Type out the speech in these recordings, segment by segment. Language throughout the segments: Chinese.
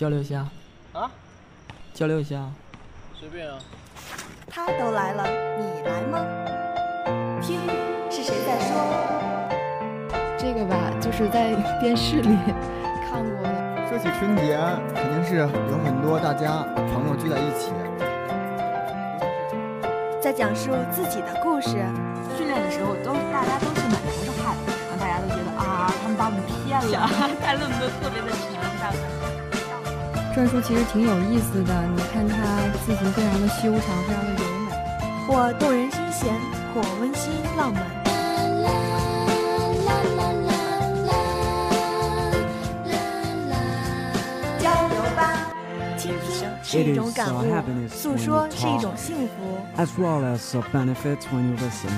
交流一下啊，交流一下，随便啊。他都来了，你来吗？听，是谁在说？这个吧，就是在电视里看过的。说起春节，肯定是有很多大家朋友聚在一起，在讲述自己的故事。训练的时候都大家都是满头是汗，然后大家都觉得啊，他们把我们骗了，带了那么多特别的沉，大篆书其实挺有意思的，你看它字形非常的修长，非常的柔美，或动人心弦，或温馨浪漫。交流吧，倾听是一种感悟，诉说是一种幸福。as well as uh, benefits when you listen.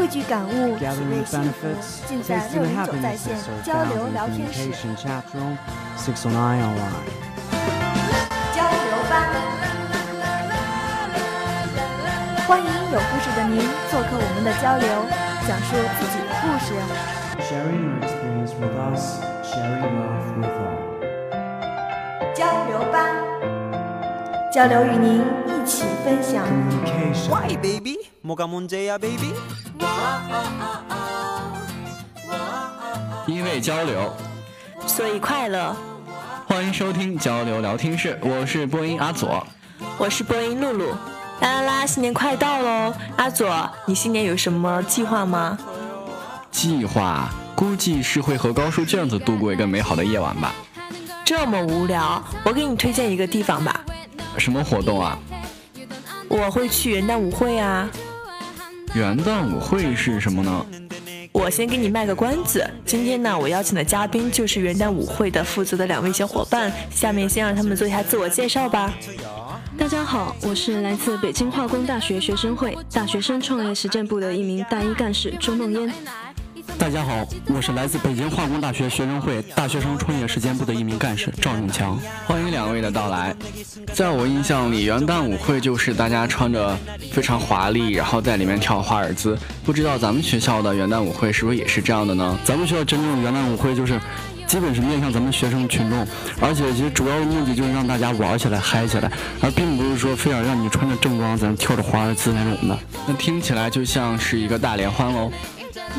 汇聚感悟，体 Gathering 味 the 幸福， benefits, 尽在 tasting 六 the 零九在 happiness 线 are 交 found 流 in 聊天室。 communication chat room 609 online. 交流吧，欢迎有故事的您做客我们的交流，讲述自己的故事。 Sharing your experience with us, sharing love with all. 交流吧，交流与您一起分享。 Communication. Why baby? 뭐가 문제야 baby? 因为交流，所以快乐。欢迎收听交流聊天室，我是播音阿左。我是播音露露。啦啦啦，新年快到喽！阿左，你新年有什么计划吗？计划估计是会和高数卷子度过一个美好的夜晚吧。这么无聊，我给你推荐一个地方吧。什么活动啊？我会去元旦舞会啊。元旦舞会是什么呢？我先给你卖个关子，今天呢，我邀请的嘉宾就是元旦舞会的负责的两位小伙伴，下面先让他们做一下自我介绍吧。大家好，我是来自北京化工大学学生会大学生创业实践部的一名大一干事周梦嫣。大家好，我是来自北京化工大学学生会大学生创业实践部的一名干事赵永强。欢迎两位的到来。在我印象里，元旦舞会就是大家穿着非常华丽，然后在里面跳华尔兹。不知道咱们学校的元旦舞会是不是也是这样的呢？咱们学校真正的元旦舞会就是。基本是面向咱们学生群众，而且其实主要的目的就是让大家玩起来、嗨起来，而并不是说非要让你穿着正装在那跳着华尔兹那种的。那听起来就像是一个大联欢喽。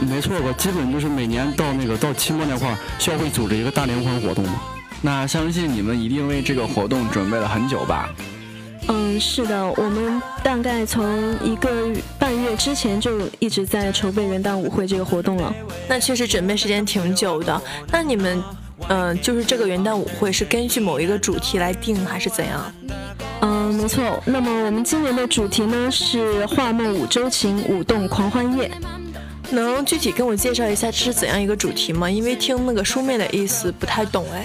没错吧？基本就是每年到那个到期末那块儿，校会组织一个大联欢活动嘛。那相信你们一定为这个活动准备了很久吧？嗯，是的，我们大概从一个半月之前就一直在筹备元旦舞会这个活动了。那确实准备时间挺久的。那你们，嗯、呃，就是这个元旦舞会是根据某一个主题来定，还是怎样？嗯，没错。那么我们今年的主题呢是“画梦五周情，舞动狂欢夜”。能具体跟我介绍一下这是怎样一个主题吗？因为听那个书妹的意思不太懂哎。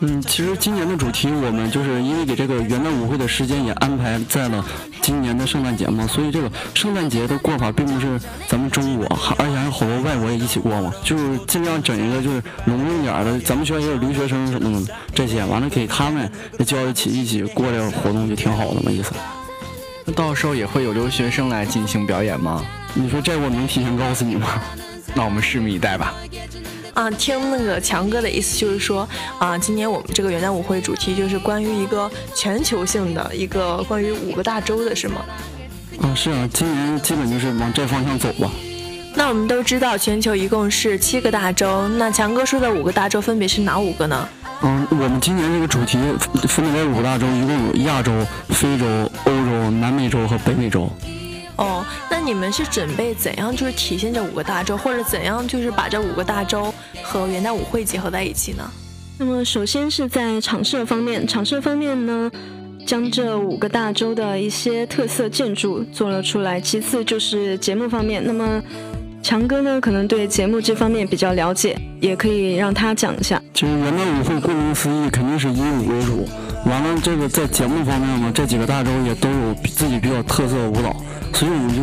嗯，其实今年的主题我们就是因为给这个元旦舞会的时间也安排在了今年的圣诞节嘛，所以这个圣诞节的过法并不是咱们中国，而且还有好多外国也一起过嘛，就是尽量整一个就是隆重点的。咱们学校也有留学生什么的这些，完了给他们也叫一起一起过这个活动就挺好的嘛意思。那到时候也会有留学生来进行表演吗？你说这我能提前告诉你吗？那我们拭目以待吧。啊，听那个强哥的意思就是说，啊，今年我们这个元旦舞会主题就是关于一个全球性的一个关于五个大洲的是吗？啊，是啊，今年基本就是往这方向走吧。那我们都知道全球一共是七个大洲，那强哥说的五个大洲分别是哪五个呢？嗯，我们今年这个主题分别为五个大洲，一共有亚洲、非洲、欧洲、南美洲和北美洲。哦，那你们是准备怎样就是体现这五个大洲，或者怎样就是把这五个大洲和元旦舞会结合在一起呢？那么首先是在场设方面，场设方面呢，将这五个大洲的一些特色建筑做了出来。其次就是节目方面，那么强哥呢可能对节目这方面比较了解，也可以让他讲一下。其实元旦舞会顾名思义肯定是以舞为主，完了这个在节目方面呢，这几个大洲也都有自己比较特色的舞蹈。所以我们就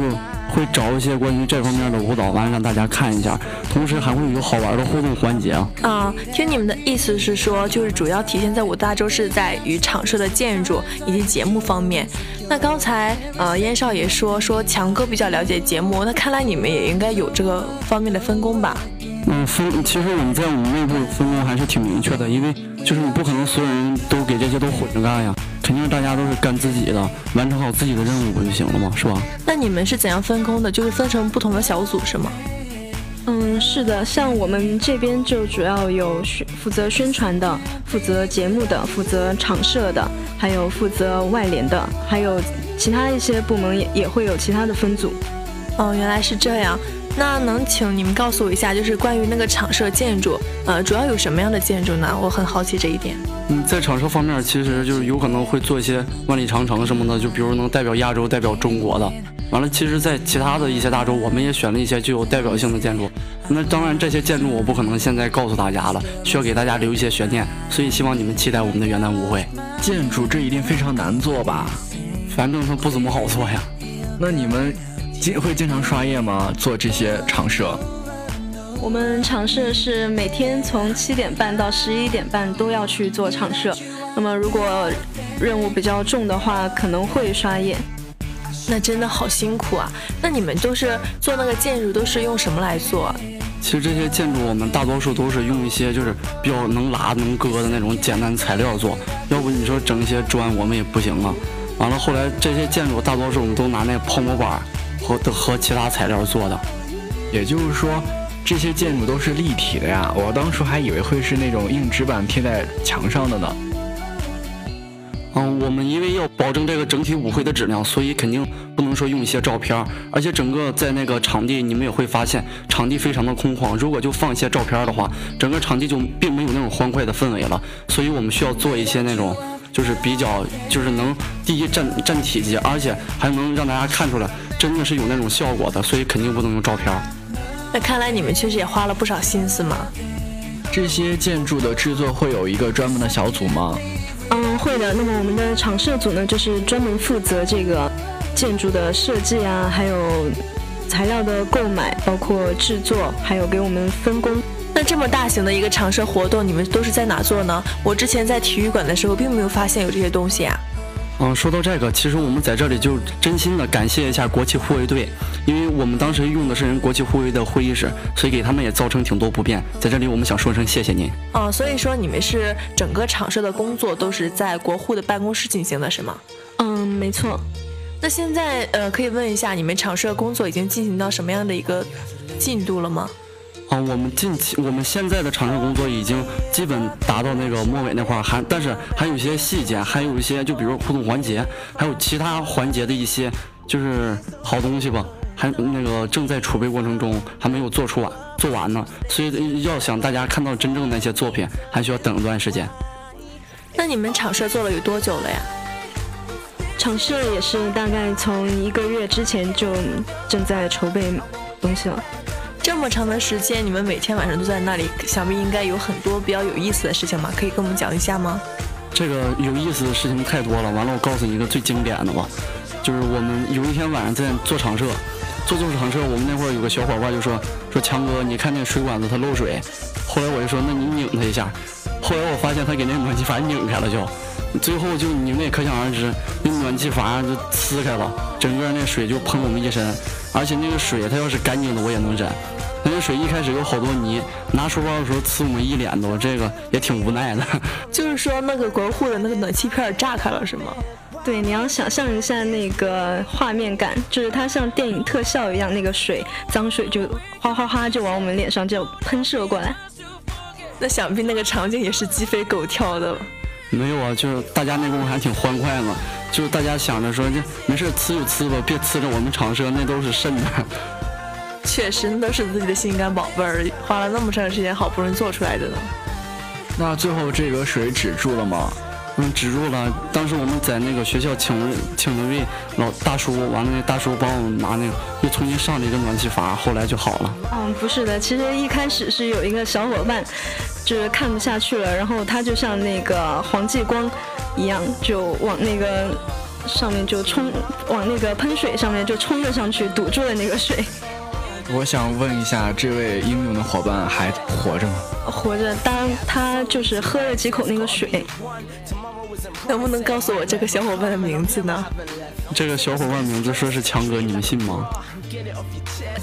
会找一些关于这方面的舞蹈，完了让大家看一下，同时还会有好玩的互动环节啊。啊，听你们的意思是说，就是主要体现在五大洲是在于场设的建筑以及节目方面。那刚才呃燕少爷说说强哥比较了解节目，那看来你们也应该有这个方面的分工吧？嗯，分其实我们在我们内部分工还是挺明确的，因为就是你不可能所有人都给这些都混着干呀，肯定大家都是干自己的，完成好自己的任务不就行了吗？是吧？那你们是怎样分工的？就是分成不同的小组是吗？嗯，是的，像我们这边就主要有宣负责宣传的、负责节目的、负责场设的，还有负责外联的，还有其他一些部门也也会有其他的分组。哦，原来是这样。那能请你们告诉我一下，就是关于那个场设建筑，呃，主要有什么样的建筑呢？我很好奇这一点。嗯，在场设方面，其实就是有可能会做一些万里长城什么的，就比如能代表亚洲、代表中国的。完了，其实，在其他的一些大洲，我们也选了一些具有代表性的建筑。那当然，这些建筑我不可能现在告诉大家了，需要给大家留一些悬念。所以，希望你们期待我们的元旦舞会。建筑这一定非常难做吧？反正它不怎么好做呀。那你们经会经常刷夜吗？做这些场设？我们场设是每天从七点半到十一点半都要去做场设。那么，如果任务比较重的话，可能会刷夜。那真的好辛苦啊！那你们都是做那个建筑都是用什么来做？其实这些建筑我们大多数都是用一些就是比较能拉能割的那种简单材料做，要不你说整一些砖我们也不行啊。完了后来这些建筑大多数我们都拿那泡沫板和和其他材料做的。也就是说这些建筑都是立体的呀？我当初还以为会是那种硬纸板贴在墙上的呢。嗯，我们因为要保证这个整体舞会的质量，所以肯定不能说用一些照片，而且整个在那个场地，你们也会发现场地非常的空旷。如果就放一些照片的话，整个场地就并没有那种欢快的氛围了。所以我们需要做一些那种，就是比较，就是能第一占占体积，而且还能让大家看出来真的是有那种效果的。所以肯定不能用照片。那看来你们确实也花了不少心思嘛。这些建筑的制作会有一个专门的小组吗？嗯，会的。那么我们的场设组呢，就是专门负责这个建筑的设计啊，还有材料的购买，包括制作，还有给我们分工。那这么大型的一个场设活动，你们都是在哪做呢？我之前在体育馆的时候，并没有发现有这些东西啊。嗯，说到这个，其实我们在这里就真心的感谢一下国旗护卫队，因为我们当时用的是人国旗护卫的会议室，所以给他们也造成挺多不便。在这里，我们想说声谢谢您。哦，所以说你们是整个场设的工作都是在国护的办公室进行的，是吗？嗯，没错。那现在呃，可以问一下，你们场设工作已经进行到什么样的一个进度了吗？啊，我们近期我们现在的场上工作已经基本达到那个末尾那块儿，还但是还有一些细节，还有一些就比如互动环节，还有其他环节的一些就是好东西吧，还那个正在储备过程中，还没有做出完做完呢。所以要想大家看到真正那些作品，还需要等一段时间。那你们场设做了有多久了呀？场设也是大概从一个月之前就正在筹备东西了。这么长的时间，你们每天晚上都在那里，想必应该有很多比较有意思的事情吧？可以跟我们讲一下吗？这个有意思的事情太多了。完了，我告诉你一个最经典的吧，就是我们有一天晚上在做场设，做做场设，我们那会儿有个小伙伴就说说强哥，你看那水管子它漏水。后来我就说，那你拧它一下。后来我发现他给那暖气阀拧开了，就最后就你们也可想而知，那暖气阀就呲开了，整个那水就喷我们一身，而且那个水它要是干净的我也能忍。那个水一开始有好多泥，拿书包的时候呲我们一脸都，这个也挺无奈的。就是说那个国护的那个暖气片炸开了是吗？对，你要想象一下那个画面感，就是它像电影特效一样，那个水脏水就哗哗哗就往我们脸上就喷射过来。那想必那个场景也是鸡飞狗跳的。没有啊，就是大家那功夫还挺欢快嘛，就是大家想着说这没事呲就呲吧，别呲着我们厂设那都是肾的。确实，那都是自己的心肝宝贝儿，花了那么长时间，好不容易做出来的呢。那最后这个水止住了吗？嗯，止住了。当时我们在那个学校请了请了位老大叔，完了那大叔帮我们拿那个又重新上了一个暖气阀，后来就好了。嗯，不是的，其实一开始是有一个小伙伴，就是看不下去了，然后他就像那个黄继光一样，就往那个上面就冲，往那个喷水上面就冲了上去，堵住了那个水。我想问一下，这位英勇的伙伴还活着吗？活着，当他就是喝了几口那个水。能不能告诉我这个小伙伴的名字呢？这个小伙伴名字说是强哥，你们信吗？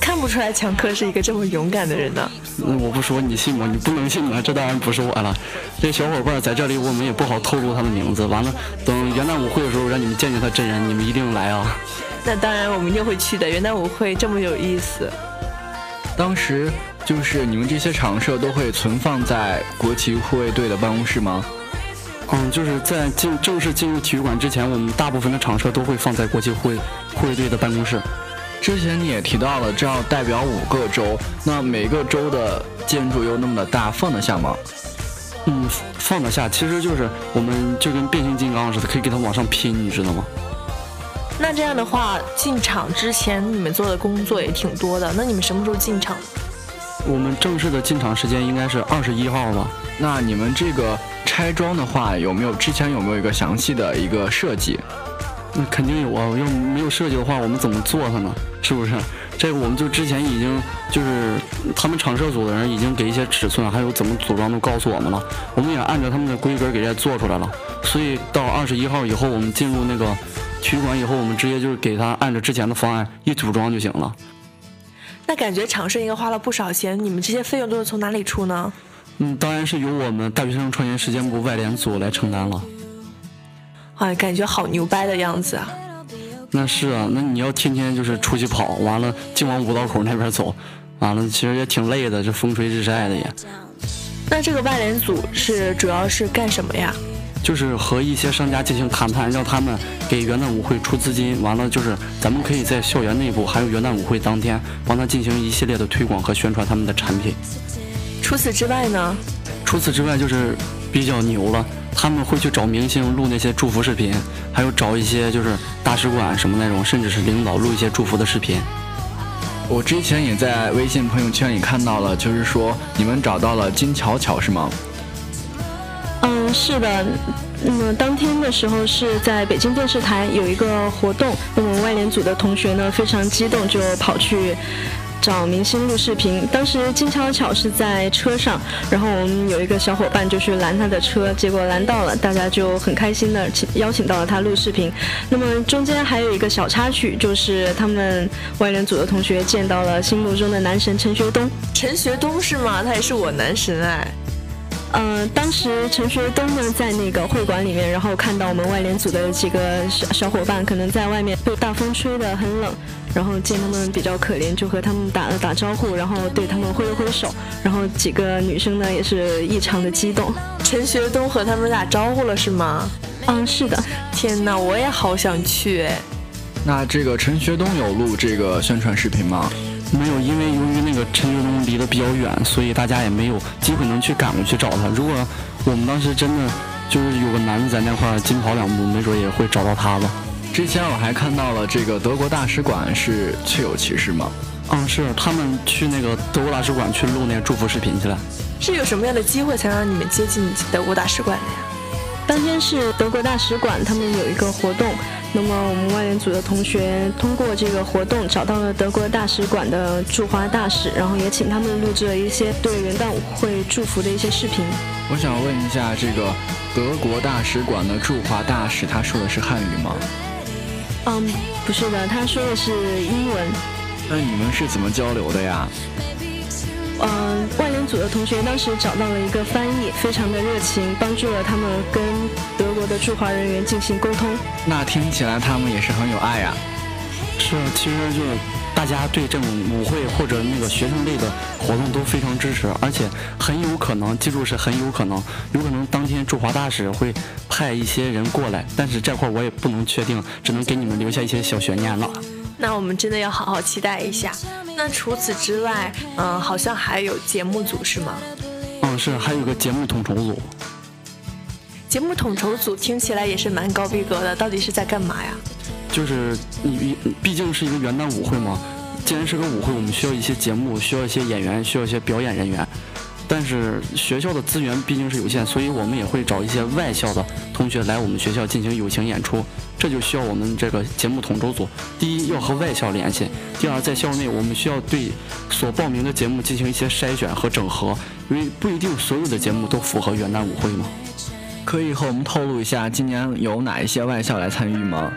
看不出来强哥是一个这么勇敢的人呢。那我不说你信吗？你不能信啊！这当然不是我了。这小伙伴在这里，我们也不好透露他的名字。完了，等元旦舞会的时候，让你们见见他真人，你们一定来啊！那当然，我们一定会去的。元旦舞会这么有意思。当时就是你们这些场设都会存放在国旗护卫队的办公室吗？嗯，就是在进正式进入体育馆之前，我们大部分的场设都会放在国旗护卫护卫队的办公室。之前你也提到了，这要代表五个州，那每个州的建筑又那么的大，放得下吗？嗯，放得下，其实就是我们就跟变形金刚似的，可以给它往上拼，你知道吗？那这样的话，进场之前你们做的工作也挺多的。那你们什么时候进场？我们正式的进场时间应该是二十一号吧。那你们这个拆装的话，有没有之前有没有一个详细的一个设计？那肯定有啊，要没有设计的话，我们怎么做它呢？是不是？这个我们就之前已经就是他们厂设组的人已经给一些尺寸，还有怎么组装都告诉我们了，我们也按照他们的规格给人家做出来了。所以到二十一号以后，我们进入那个。体育馆以后，我们直接就是给他按照之前的方案一组装就行了。那感觉场设应该花了不少钱，你们这些费用都是从哪里出呢？嗯，当然是由我们大学生创业实践部外联组来承担了。哎，感觉好牛掰的样子啊！那是啊，那你要天天就是出去跑，完了净往五道口那边走，完了其实也挺累的，这风吹日晒的也。那这个外联组是主要是干什么呀？就是和一些商家进行谈判，让他们给元旦舞会出资金。完了，就是咱们可以在校园内部，还有元旦舞会当天，帮他进行一系列的推广和宣传他们的产品。除此之外呢？除此之外就是比较牛了，他们会去找明星录那些祝福视频，还有找一些就是大使馆什么那种，甚至是领导录一些祝福的视频。我之前也在微信朋友圈里看到了，就是说你们找到了金巧巧是吗？嗯，是的。那么当天的时候是在北京电视台有一个活动，那么外联组的同学呢非常激动，就跑去找明星录视频。当时金巧巧是在车上，然后我们有一个小伙伴就去拦他的车，结果拦到了，大家就很开心的请邀请到了他录视频。那么中间还有一个小插曲，就是他们外联组的同学见到了心目中的男神陈学冬。陈学冬是吗？他也是我男神哎。嗯，当时陈学冬呢在那个会馆里面，然后看到我们外联组的几个小小伙伴，可能在外面被大风吹得很冷，然后见他们比较可怜，就和他们打了打招呼，然后对他们挥了挥手，然后几个女生呢也是异常的激动。陈学冬和他们打招呼了是吗？嗯，是的。天哪，我也好想去哎。那这个陈学冬有录这个宣传视频吗？没有，因为由于那个陈学冬离得比较远，所以大家也没有机会能去赶过去找他。如果我们当时真的就是有个男的在那块儿紧跑两步，没准也会找到他吧。之前我还看到了这个德国大使馆是确有其事吗？嗯，是他们去那个德国大使馆去录那个祝福视频去了。是有什么样的机会才让你们接近德国大使馆的呀？当天是德国大使馆他们有一个活动。那么我们外联组的同学通过这个活动找到了德国大使馆的驻华大使，然后也请他们录制了一些对元旦舞会祝福的一些视频。我想问一下，这个德国大使馆的驻华大使他说的是汉语吗？嗯，不是的，他说的是英文。那你们是怎么交流的呀？嗯，外联组的同学当时找到了一个翻译，非常的热情，帮助了他们跟德国的驻华人员进行沟通。那听起来他们也是很有爱呀。是啊，其实就大家对这种舞会或者那个学生类的活动都非常支持，而且很有可能，记住是很有可能，有可能当天驻华大使会派一些人过来，但是这块我也不能确定，只能给你们留下一些小悬念了。那我们真的要好好期待一下。那除此之外，嗯，好像还有节目组是吗？嗯，是，还有个节目统筹组。节目统筹组听起来也是蛮高逼格的，到底是在干嘛呀？就是你，毕竟是一个元旦舞会嘛。既然是个舞会，我们需要一些节目，需要一些演员，需要一些表演人员。但是学校的资源毕竟是有限，所以我们也会找一些外校的同学来我们学校进行友情演出。这就需要我们这个节目统筹组，第一要和外校联系，第二在校内我们需要对所报名的节目进行一些筛选和整合，因为不一定所有的节目都符合元旦舞会嘛。可以和我们透露一下今年有哪一些外校来参与吗？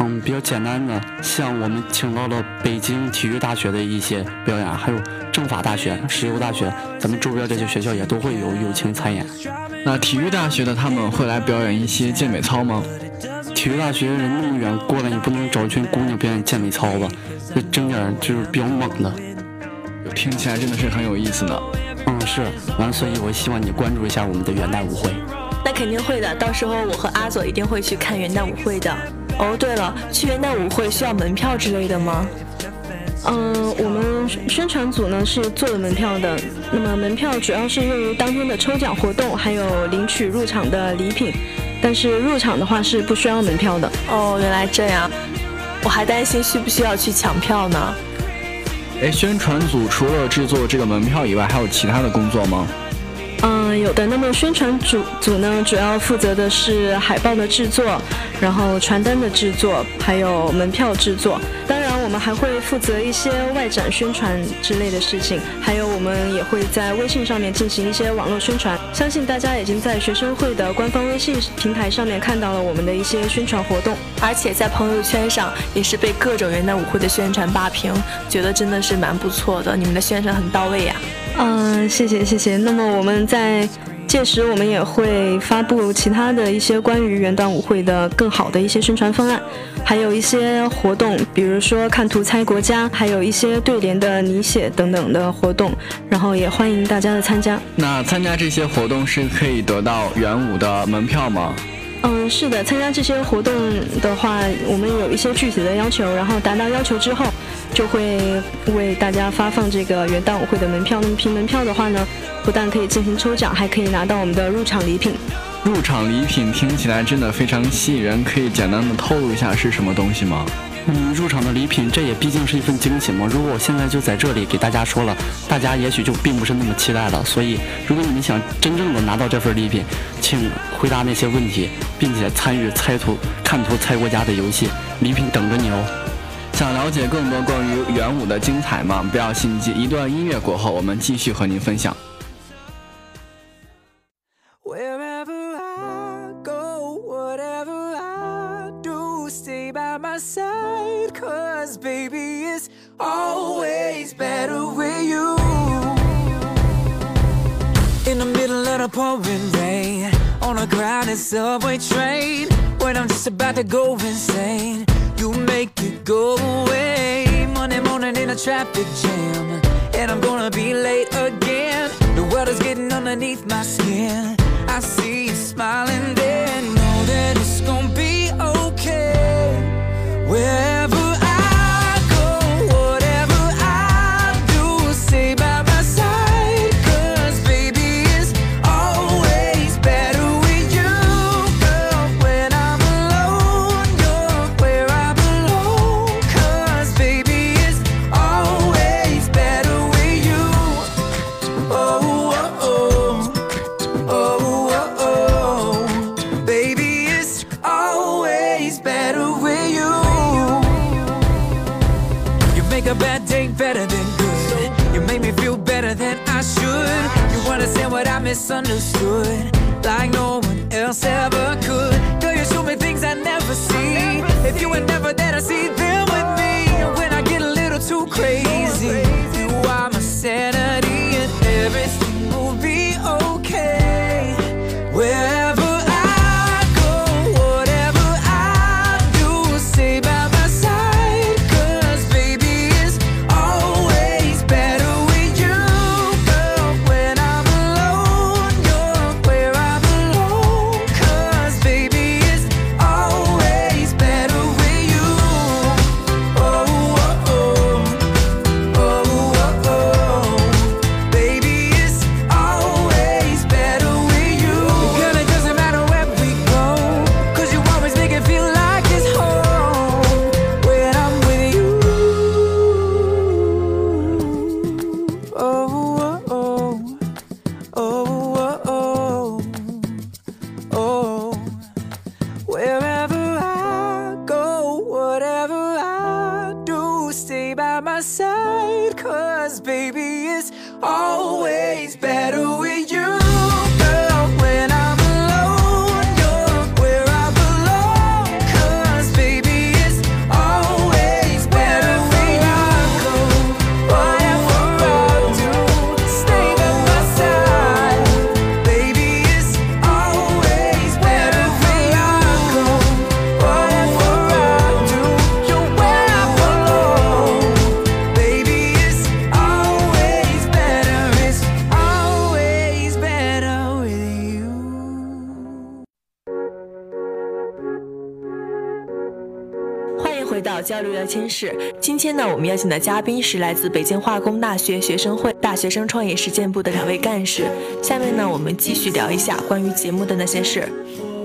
嗯，比较简单的，像我们请到了北京体育大学的一些表演，还有政法大学、石油大学，咱们周边这些学校也都会有友情参演。那体育大学的他们会来表演一些健美操吗？体育大学人那么远过来，你不能找一群姑娘表演健美操吧？就整点就是比较猛的。听起来真的是很有意思呢。嗯，是。完了，所以我希望你关注一下我们的元旦舞会。那肯定会的，到时候我和阿佐一定会去看元旦舞会的。哦，对了，去元旦舞会需要门票之类的吗？嗯，我们宣传组呢是做了门票的。那么门票主要是用于当天的抽奖活动，还有领取入场的礼品。但是入场的话是不需要门票的。哦，原来这样。我还担心需不需要去抢票呢。哎，宣传组除了制作这个门票以外，还有其他的工作吗？嗯，有的。那么宣传组组呢，主要负责的是海报的制作，然后传单的制作，还有门票制作。当然，我们还会负责一些外展宣传之类的事情，还有我们也会在微信上面进行一些网络宣传。相信大家已经在学生会的官方微信平台上面看到了我们的一些宣传活动，而且在朋友圈上也是被各种元旦舞会的宣传霸屏，觉得真的是蛮不错的。你们的宣传很到位呀。嗯，谢谢谢谢。那么我们在届时，我们也会发布其他的一些关于元旦舞会的更好的一些宣传方案，还有一些活动，比如说看图猜国家，还有一些对联的拟写等等的活动，然后也欢迎大家的参加。那参加这些活动是可以得到元舞的门票吗？嗯，是的，参加这些活动的话，我们有一些具体的要求，然后达到要求之后。就会为大家发放这个元旦舞会的门票。那么凭门票的话呢，不但可以进行抽奖，还可以拿到我们的入场礼品。入场礼品听起来真的非常吸引人，可以简单的透露一下是什么东西吗？嗯，入场的礼品，这也毕竟是一份惊喜嘛。如果我现在就在这里给大家说了，大家也许就并不是那么期待了。所以，如果你们想真正的拿到这份礼品，请回答那些问题，并且参与猜图、看图猜国家的游戏，礼品等着你哦。想了解更多关于元舞的精彩吗？不要心急，一段音乐过后，我们继续和您分享。You make it go away. Monday morning in a traffic jam. And I'm gonna be late again. The world is getting underneath my skin. I see you smiling there. Know that it's gonna be okay. Wherever by my side, cause baby, it's always better 交流聊天室。今天呢，我们邀请的嘉宾是来自北京化工大学学生会大学生创业实践部的两位干事。下面呢，我们继续聊一下关于节目的那些事。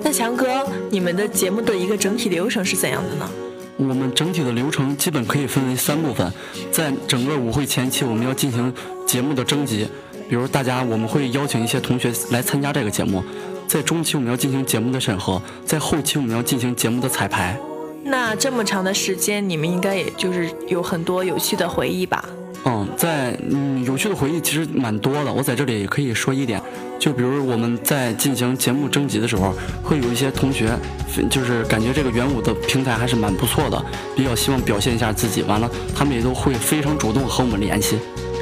那强哥，你们的节目的一个整体流程是怎样的呢？我们整体的流程基本可以分为三部分，在整个舞会前期，我们要进行节目的征集，比如大家我们会邀请一些同学来参加这个节目，在中期我们要进行节目的审核，在后期我们要进行节目的彩排。那这么长的时间，你们应该也就是有很多有趣的回忆吧？嗯，在嗯有趣的回忆其实蛮多的，我在这里也可以说一点，就比如我们在进行节目征集的时候，会有一些同学，就是感觉这个元舞的平台还是蛮不错的，比较希望表现一下自己，完了他们也都会非常主动和我们联系。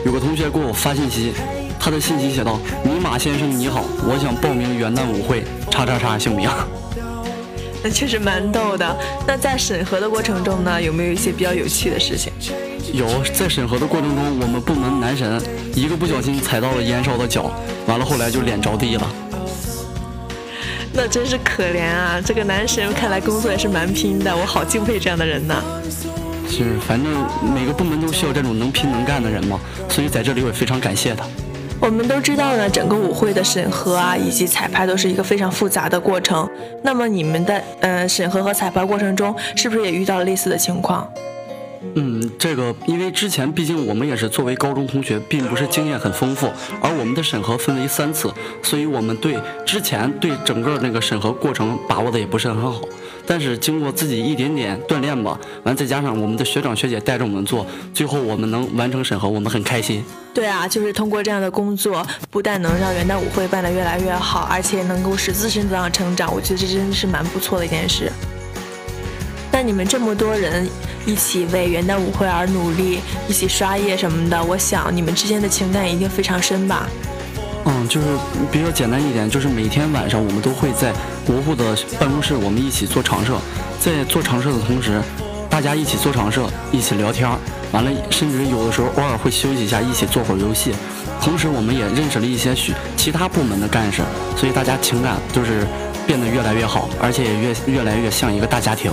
有个同学给我发信息，他的信息写道：“尼玛先生你好，我想报名元旦舞会，叉叉叉姓名。”那确实蛮逗的。那在审核的过程中呢，有没有一些比较有趣的事情？有，在审核的过程中，我们部门男神一个不小心踩到了严少的脚，完了后来就脸着地了。那真是可怜啊！这个男神看来工作也是蛮拼的，我好敬佩这样的人呐。是，反正每个部门都需要这种能拼能干的人嘛，所以在这里我也非常感谢他。我们都知道呢，整个舞会的审核啊，以及彩排都是一个非常复杂的过程。那么你们的呃审核和彩排过程中，是不是也遇到了类似的情况？嗯，这个因为之前毕竟我们也是作为高中同学，并不是经验很丰富，而我们的审核分为三次，所以我们对之前对整个那个审核过程把握的也不是很好。但是经过自己一点点锻炼吧，完再加上我们的学长学姐带着我们做，最后我们能完成审核，我们很开心。对啊，就是通过这样的工作，不但能让元旦舞会办得越来越好，而且能够使自身得到成长，我觉得这真的是蛮不错的一件事。那你们这么多人一起为元旦舞会而努力，一起刷夜什么的，我想你们之间的情感一定非常深吧？嗯，就是比较简单一点，就是每天晚上我们都会在国护的办公室，我们一起做常设，在做常设的同时，大家一起做常设，一起聊天，完了，甚至有的时候偶尔会休息一下，一起做会儿游戏。同时，我们也认识了一些许其他部门的干事，所以大家情感就是变得越来越好，而且也越越来越像一个大家庭。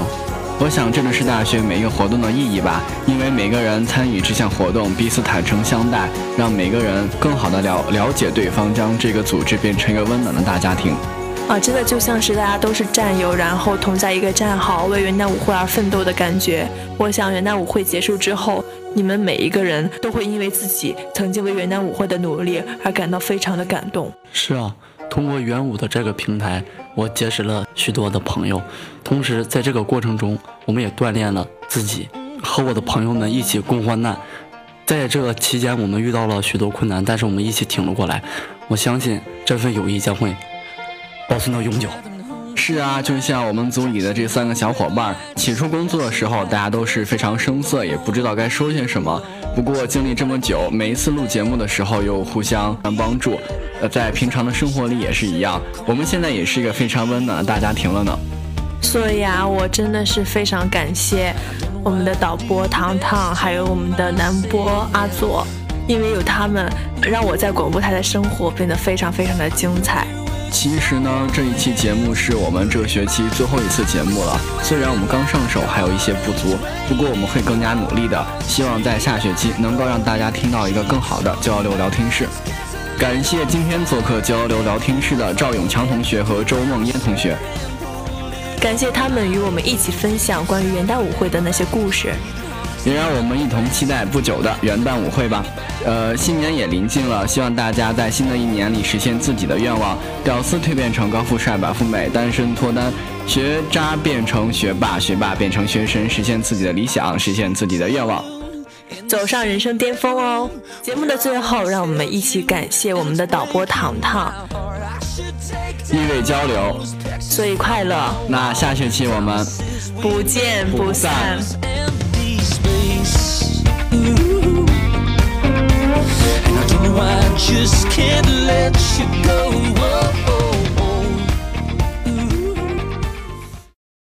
我想，这就是大学每一个活动的意义吧，因为每个人参与这项活动，彼此坦诚相待，让每个人更好的了了解对方，将这个组织变成一个温暖的大家庭。啊，真的就像是大家都是战友，然后同在一个战壕，为元旦舞会而奋斗的感觉。我想，元旦舞会结束之后，你们每一个人都会因为自己曾经为元旦舞会的努力而感到非常的感动。是啊。通过元武的这个平台，我结识了许多的朋友，同时在这个过程中，我们也锻炼了自己，和我的朋友们一起共患难。在这期间，我们遇到了许多困难，但是我们一起挺了过来。我相信这份友谊将会保存到永久。是啊，就像我们组里的这三个小伙伴，起初工作的时候，大家都是非常生涩，也不知道该说些什么。不过经历这么久，每一次录节目的时候又互相帮助，呃，在平常的生活里也是一样。我们现在也是一个非常温暖的大家庭了呢。所以啊，我真的是非常感谢我们的导播糖糖，还有我们的男播阿左，因为有他们，让我在广播台的生活变得非常非常的精彩。其实呢，这一期节目是我们这个学期最后一次节目了。虽然我们刚上手，还有一些不足，不过我们会更加努力的。希望在下学期能够让大家听到一个更好的交流聊天室。感谢今天做客交流聊天室的赵永强同学和周梦嫣同学，感谢他们与我们一起分享关于元旦舞会的那些故事。也让我们一同期待不久的元旦舞会吧。呃，新年也临近了，希望大家在新的一年里实现自己的愿望：屌丝蜕变成高富帅、白富美，单身脱单，学渣变成学霸，学霸变成学神，实现自己的理想，实现自己的愿望，走上人生巅峰哦！节目的最后，让我们一起感谢我们的导播糖糖，意味交流，所以快乐。那下学期我们不见不散。I just can't let you go. Whoa.